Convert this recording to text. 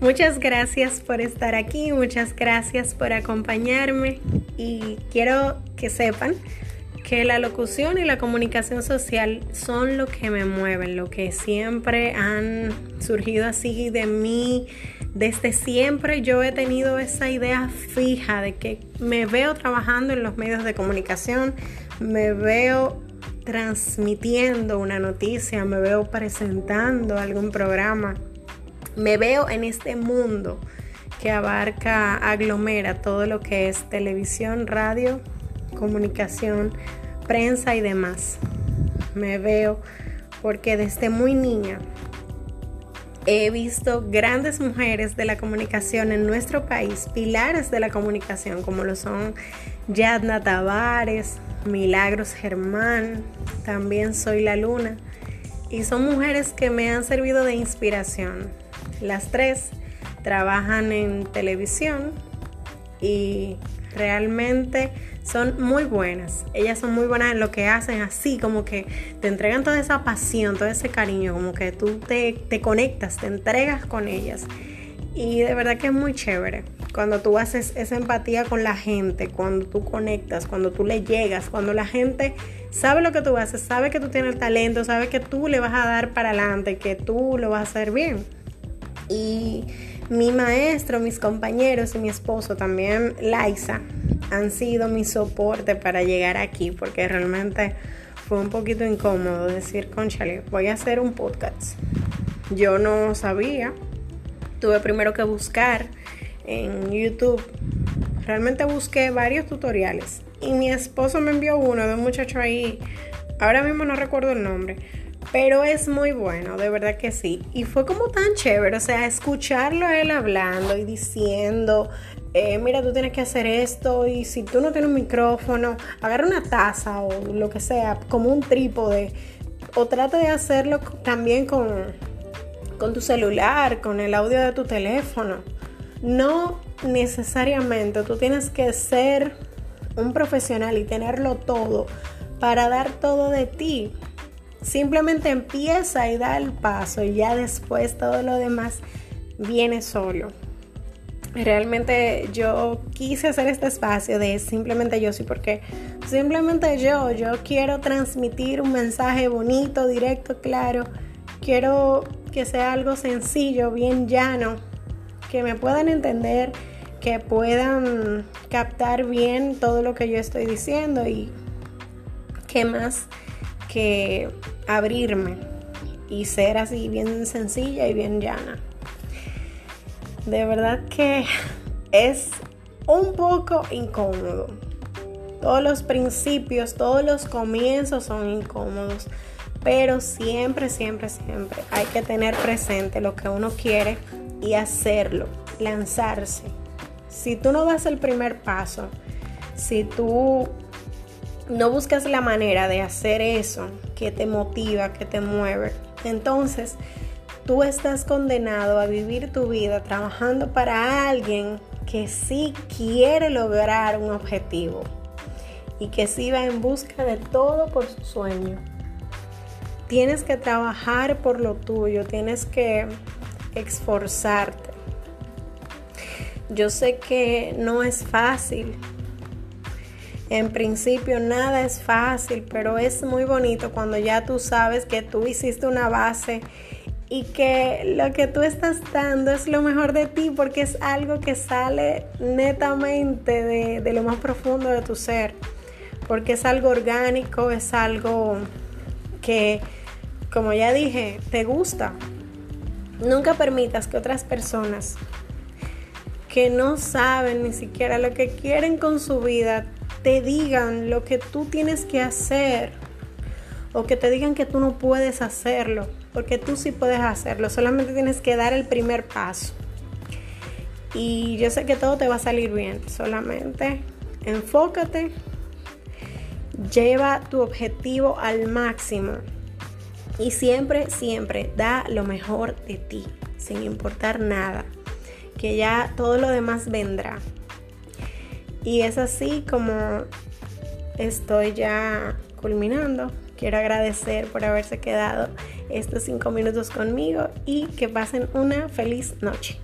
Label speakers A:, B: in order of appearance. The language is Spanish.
A: Muchas gracias por estar aquí, muchas gracias por acompañarme y quiero que sepan que la locución y la comunicación social son lo que me mueven, lo que siempre han surgido así de mí. Desde siempre yo he tenido esa idea fija de que me veo trabajando en los medios de comunicación, me veo transmitiendo una noticia, me veo presentando algún programa me veo en este mundo que abarca, aglomera todo lo que es televisión, radio, comunicación, prensa y demás. Me veo porque desde muy niña he visto grandes mujeres de la comunicación en nuestro país, pilares de la comunicación, como lo son Yadna Tavares, Milagros Germán, también Soy la Luna. Y son mujeres que me han servido de inspiración. Las tres trabajan en televisión y realmente son muy buenas. Ellas son muy buenas en lo que hacen, así como que te entregan toda esa pasión, todo ese cariño, como que tú te, te conectas, te entregas con ellas. Y de verdad que es muy chévere cuando tú haces esa empatía con la gente, cuando tú conectas, cuando tú le llegas, cuando la gente sabe lo que tú haces, sabe que tú tienes el talento, sabe que tú le vas a dar para adelante, que tú lo vas a hacer bien. Y mi maestro, mis compañeros y mi esposo, también Laisa, han sido mi soporte para llegar aquí, porque realmente fue un poquito incómodo decir, conchale, voy a hacer un podcast. Yo no sabía, tuve primero que buscar en YouTube. Realmente busqué varios tutoriales y mi esposo me envió uno de un muchacho ahí, ahora mismo no recuerdo el nombre, pero es muy bueno, de verdad que sí. Y fue como tan chévere, o sea, escucharlo a él hablando y diciendo, eh, mira, tú tienes que hacer esto y si tú no tienes un micrófono, agarra una taza o lo que sea, como un trípode, o trata de hacerlo también con, con tu celular, con el audio de tu teléfono. No necesariamente tú tienes que ser un profesional y tenerlo todo para dar todo de ti. Simplemente empieza y da el paso y ya después todo lo demás viene solo. Realmente yo quise hacer este espacio de simplemente yo sí, porque simplemente yo, yo quiero transmitir un mensaje bonito, directo, claro. Quiero que sea algo sencillo, bien llano, que me puedan entender, que puedan captar bien todo lo que yo estoy diciendo y qué más que abrirme y ser así bien sencilla y bien llana. De verdad que es un poco incómodo. Todos los principios, todos los comienzos son incómodos, pero siempre, siempre, siempre hay que tener presente lo que uno quiere y hacerlo, lanzarse. Si tú no das el primer paso, si tú no buscas la manera de hacer eso que te motiva, que te mueve, entonces tú estás condenado a vivir tu vida trabajando para alguien que sí quiere lograr un objetivo y que sí va en busca de todo por su sueño. Tienes que trabajar por lo tuyo, tienes que esforzarte. Yo sé que no es fácil, en principio nada es fácil, pero es muy bonito cuando ya tú sabes que tú hiciste una base y que lo que tú estás dando es lo mejor de ti porque es algo que sale netamente de, lo más profundo de tu ser, porque es algo orgánico, es algo que, como ya dije, te gusta. Nunca permitas que otras personas que no saben ni siquiera lo que quieren con su vida te digan lo que tú tienes que hacer o que te digan que tú no puedes hacerlo, porque tú sí puedes hacerlo, solamente tienes que dar el primer paso. Y yo sé que todo te va a salir bien, solamente enfócate, lleva tu objetivo al máximo y siempre, siempre da lo mejor de ti, sin importar nada, que ya todo lo demás vendrá. Y es así como estoy ya culminando. Quiero agradecer por haberse quedado estos cinco minutos conmigo y que pasen una feliz noche.